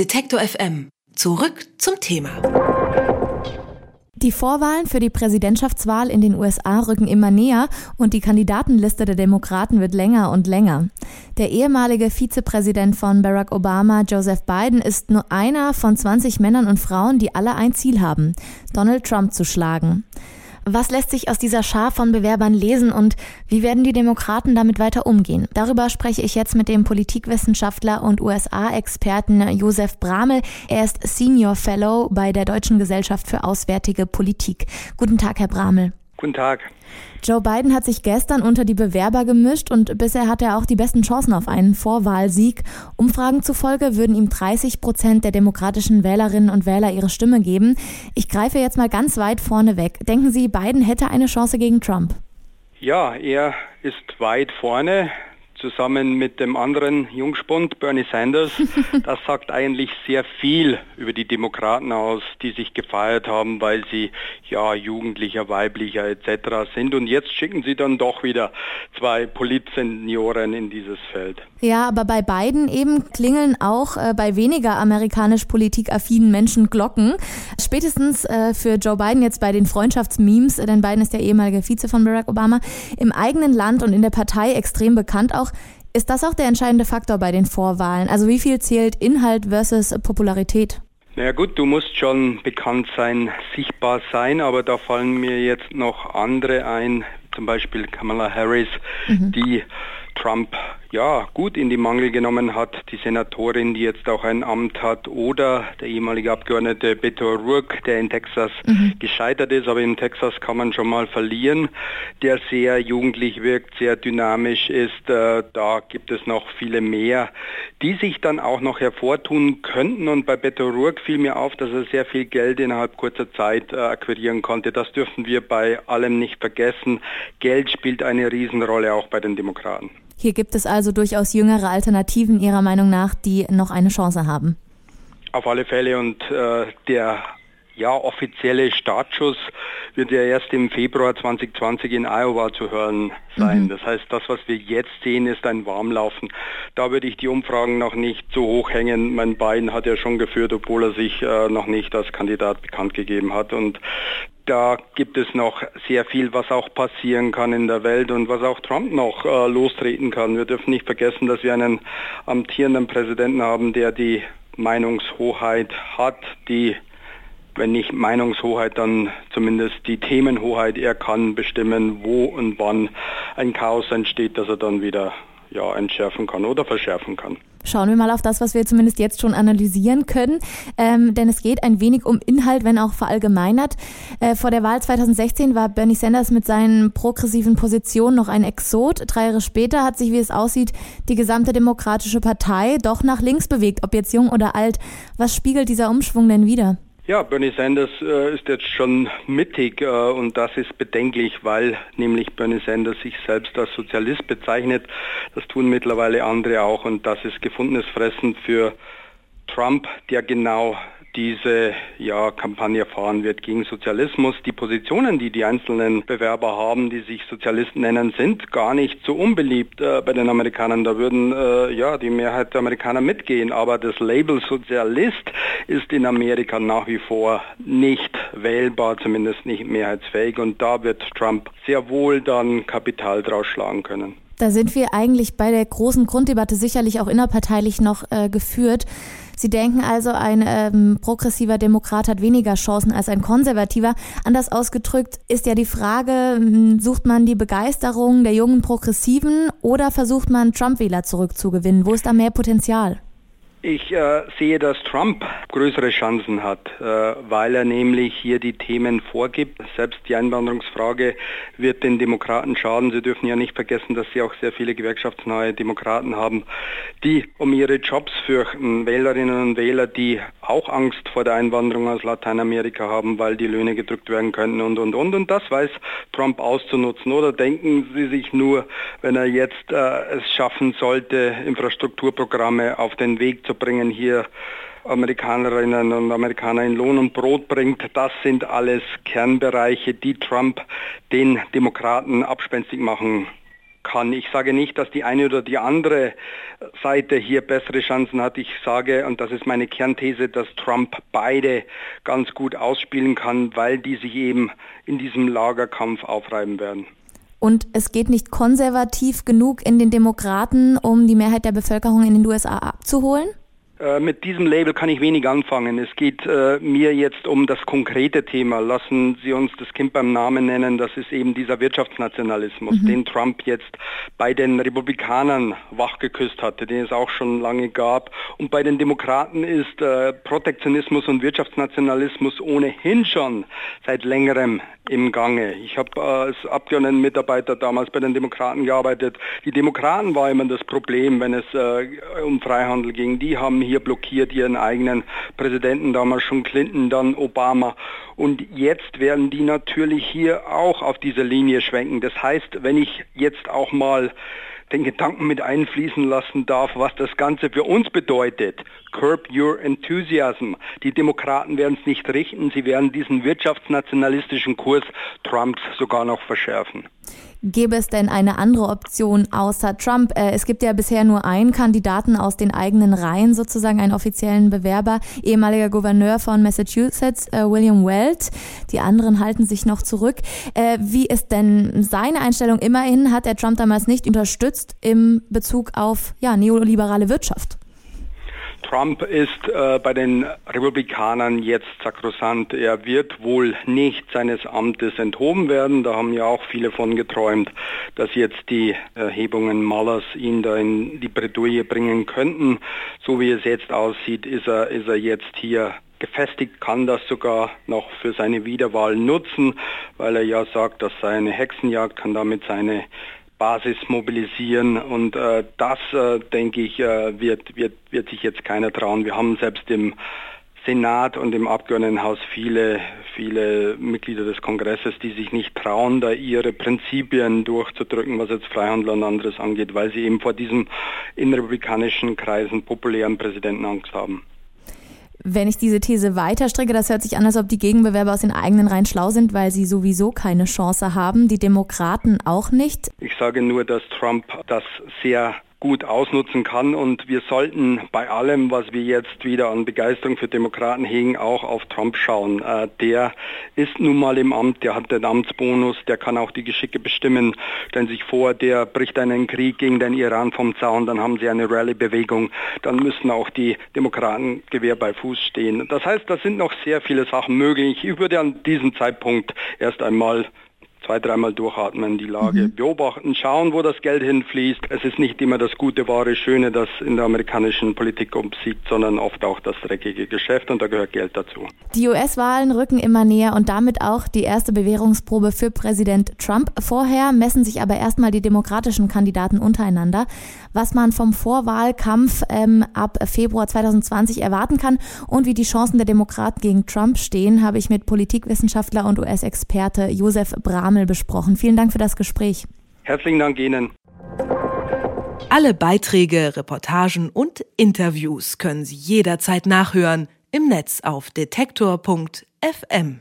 Detektor FM. Zurück zum Thema. Die Vorwahlen für die Präsidentschaftswahl in den USA rücken immer näher und die Kandidatenliste der Demokraten wird länger und länger. Der ehemalige Vizepräsident von Barack Obama, Joseph Biden, ist nur einer von 20 Männern und Frauen, die alle ein Ziel haben, Donald Trump zu schlagen. Was lässt sich aus dieser Schar von Bewerbern lesen und wie werden die Demokraten damit weiter umgehen? Darüber spreche ich jetzt mit dem Politikwissenschaftler und USA-Experten Josef Bramel. Er ist Senior Fellow bei der Deutschen Gesellschaft für Auswärtige Politik. Guten Tag, Herr Bramel. Guten Tag. Joe Biden hat sich gestern unter die Bewerber gemischt und bisher hat er auch die besten Chancen auf einen Vorwahlsieg. Umfragen zufolge würden ihm 30 Prozent der demokratischen Wählerinnen und Wähler ihre Stimme geben. Ich greife jetzt mal ganz weit vorne weg. Denken Sie, Biden hätte eine Chance gegen Trump? Ja, er ist weit vorne zusammen mit dem anderen Jungspund Bernie Sanders. Das sagt eigentlich sehr viel über die Demokraten aus, die sich gefeiert haben, weil sie ja jugendlicher, weiblicher etc. sind. Und jetzt schicken sie dann doch wieder zwei Politsenioren in dieses Feld. Ja, aber bei beiden eben klingeln auch äh, bei weniger amerikanisch politikaffinen Menschen Glocken. Spätestens äh, für Joe Biden jetzt bei den Freundschaftsmemes, äh, denn Biden ist der ehemalige Vize von Barack Obama, im eigenen Land und in der Partei extrem bekannt auch. Ist das auch der entscheidende Faktor bei den Vorwahlen? Also wie viel zählt Inhalt versus Popularität? Na ja gut, du musst schon bekannt sein, sichtbar sein, aber da fallen mir jetzt noch andere ein, zum Beispiel Kamala Harris, mhm. die Trump ja gut in die Mangel genommen hat, die Senatorin, die jetzt auch ein Amt hat, oder der ehemalige Abgeordnete Beto O'Rourke, der in Texas mhm. gescheitert ist, aber in Texas kann man schon mal verlieren, der sehr jugendlich wirkt, sehr dynamisch ist. Äh, da gibt es noch viele mehr, die sich dann auch noch hervortun könnten. Und bei Beto O'Rourke fiel mir auf, dass er sehr viel Geld innerhalb kurzer Zeit äh, akquirieren konnte. Das dürfen wir bei allem nicht vergessen. Geld spielt eine Riesenrolle auch bei den Demokraten. Hier gibt es also durchaus jüngere Alternativen Ihrer Meinung nach, die noch eine Chance haben. Auf alle Fälle und äh, der ja, offizielle Startschuss wird ja erst im Februar 2020 in Iowa zu hören sein. Mhm. Das heißt, das, was wir jetzt sehen, ist ein Warmlaufen. Da würde ich die Umfragen noch nicht so hoch hängen. Mein Biden hat ja schon geführt, obwohl er sich äh, noch nicht als Kandidat bekannt gegeben hat. Und da gibt es noch sehr viel, was auch passieren kann in der Welt und was auch Trump noch äh, lostreten kann. Wir dürfen nicht vergessen, dass wir einen amtierenden Präsidenten haben, der die Meinungshoheit hat, die, wenn nicht Meinungshoheit, dann zumindest die Themenhoheit. Er kann bestimmen, wo und wann ein Chaos entsteht, dass er dann wieder ja, entschärfen kann oder verschärfen kann. Schauen wir mal auf das, was wir zumindest jetzt schon analysieren können, ähm, denn es geht ein wenig um Inhalt, wenn auch verallgemeinert. Äh, vor der Wahl 2016 war Bernie Sanders mit seinen progressiven Positionen noch ein Exot. Drei Jahre später hat sich, wie es aussieht, die gesamte Demokratische Partei doch nach links bewegt, ob jetzt jung oder alt. Was spiegelt dieser Umschwung denn wieder? Ja, Bernie Sanders äh, ist jetzt schon mittig äh, und das ist bedenklich, weil nämlich Bernie Sanders sich selbst als Sozialist bezeichnet. Das tun mittlerweile andere auch und das ist gefundenes Fressen für Trump, der genau diese ja, Kampagne fahren wird gegen Sozialismus. Die Positionen, die die einzelnen Bewerber haben, die sich Sozialisten nennen, sind gar nicht so unbeliebt äh, bei den Amerikanern. Da würden äh, ja die Mehrheit der Amerikaner mitgehen. Aber das Label Sozialist ist in Amerika nach wie vor nicht wählbar, zumindest nicht mehrheitsfähig. Und da wird Trump sehr wohl dann Kapital draus schlagen können. Da sind wir eigentlich bei der großen Grunddebatte sicherlich auch innerparteilich noch äh, geführt. Sie denken also, ein ähm, progressiver Demokrat hat weniger Chancen als ein konservativer. Anders ausgedrückt ist ja die Frage, hm, sucht man die Begeisterung der jungen Progressiven oder versucht man Trump-Wähler zurückzugewinnen? Wo ist da mehr Potenzial? Ich äh, sehe, dass Trump größere Chancen hat, äh, weil er nämlich hier die Themen vorgibt. Selbst die Einwanderungsfrage wird den Demokraten schaden. Sie dürfen ja nicht vergessen, dass sie auch sehr viele gewerkschaftsnahe Demokraten haben, die um ihre Jobs fürchten. Wählerinnen und Wähler, die auch Angst vor der Einwanderung aus Lateinamerika haben, weil die Löhne gedrückt werden könnten und, und, und. Und das weiß Trump auszunutzen. Oder denken Sie sich nur, wenn er jetzt äh, es schaffen sollte, Infrastrukturprogramme auf den Weg zu bringen, hier Amerikanerinnen und Amerikaner in Lohn und Brot bringt. Das sind alles Kernbereiche, die Trump den Demokraten abspenstig machen kann. Ich sage nicht, dass die eine oder die andere Seite hier bessere Chancen hat. Ich sage, und das ist meine Kernthese, dass Trump beide ganz gut ausspielen kann, weil die sich eben in diesem Lagerkampf aufreiben werden. Und es geht nicht konservativ genug in den Demokraten, um die Mehrheit der Bevölkerung in den USA abzuholen? Äh, mit diesem Label kann ich wenig anfangen. Es geht äh, mir jetzt um das konkrete Thema. Lassen Sie uns das Kind beim Namen nennen. Das ist eben dieser Wirtschaftsnationalismus, mhm. den Trump jetzt bei den Republikanern wachgeküsst hatte, den es auch schon lange gab. Und bei den Demokraten ist äh, Protektionismus und Wirtschaftsnationalismus ohnehin schon seit längerem im Gange. Ich habe äh, als Abgeordnetenmitarbeiter damals bei den Demokraten gearbeitet. Die Demokraten war immer das Problem, wenn es äh, um Freihandel ging. Die haben hier blockiert ihren eigenen Präsidenten, damals schon Clinton, dann Obama. Und jetzt werden die natürlich hier auch auf diese Linie schwenken. Das heißt, wenn ich jetzt auch mal den Gedanken mit einfließen lassen darf, was das Ganze für uns bedeutet. Curb your enthusiasm. Die Demokraten werden es nicht richten, sie werden diesen wirtschaftsnationalistischen Kurs Trumps sogar noch verschärfen. Gäbe es denn eine andere Option außer Trump? Äh, es gibt ja bisher nur einen Kandidaten aus den eigenen Reihen, sozusagen einen offiziellen Bewerber, ehemaliger Gouverneur von Massachusetts, äh, William Weld. Die anderen halten sich noch zurück. Äh, wie ist denn seine Einstellung? Immerhin hat er Trump damals nicht unterstützt im Bezug auf ja, neoliberale Wirtschaft. Trump ist äh, bei den Republikanern jetzt sakrosant. Er wird wohl nicht seines Amtes enthoben werden. Da haben ja auch viele von geträumt, dass jetzt die Erhebungen Mullers ihn da in die Bredouille bringen könnten. So wie es jetzt aussieht, ist er, ist er jetzt hier gefestigt, kann das sogar noch für seine Wiederwahl nutzen, weil er ja sagt, das sei eine Hexenjagd, kann damit seine Basis mobilisieren und äh, das, äh, denke ich, äh, wird, wird, wird sich jetzt keiner trauen. Wir haben selbst im Senat und im Abgeordnetenhaus viele, viele Mitglieder des Kongresses, die sich nicht trauen, da ihre Prinzipien durchzudrücken, was jetzt Freihandel und anderes angeht, weil sie eben vor diesem in republikanischen Kreisen populären Präsidenten Angst haben. Wenn ich diese These weiterstricke, das hört sich an, als ob die Gegenbewerber aus den eigenen Reihen schlau sind, weil sie sowieso keine Chance haben, die Demokraten auch nicht. Ich sage nur, dass Trump das sehr gut ausnutzen kann. Und wir sollten bei allem, was wir jetzt wieder an Begeisterung für Demokraten hegen, auch auf Trump schauen. Äh, der ist nun mal im Amt, der hat den Amtsbonus, der kann auch die Geschicke bestimmen. Stellen Sie sich vor, der bricht einen Krieg gegen den Iran vom Zaun, dann haben Sie eine Rallye-Bewegung, dann müssen auch die Demokraten Gewehr bei Fuß stehen. Das heißt, da sind noch sehr viele Sachen möglich. Ich würde an diesem Zeitpunkt erst einmal zwei, dreimal durchatmen, die Lage mhm. beobachten, schauen, wo das Geld hinfließt. Es ist nicht immer das gute, wahre, schöne, das in der amerikanischen Politik umsiegt, sondern oft auch das dreckige Geschäft und da gehört Geld dazu. Die US-Wahlen rücken immer näher und damit auch die erste Bewährungsprobe für Präsident Trump. Vorher messen sich aber erstmal die demokratischen Kandidaten untereinander. Was man vom Vorwahlkampf ähm, ab Februar 2020 erwarten kann und wie die Chancen der Demokraten gegen Trump stehen, habe ich mit Politikwissenschaftler und US-Experte Josef Bramel Himmel besprochen. Vielen Dank für das Gespräch. Herzlichen Dank Ihnen. Alle Beiträge, Reportagen und Interviews können Sie jederzeit nachhören im Netz auf detektor.fm.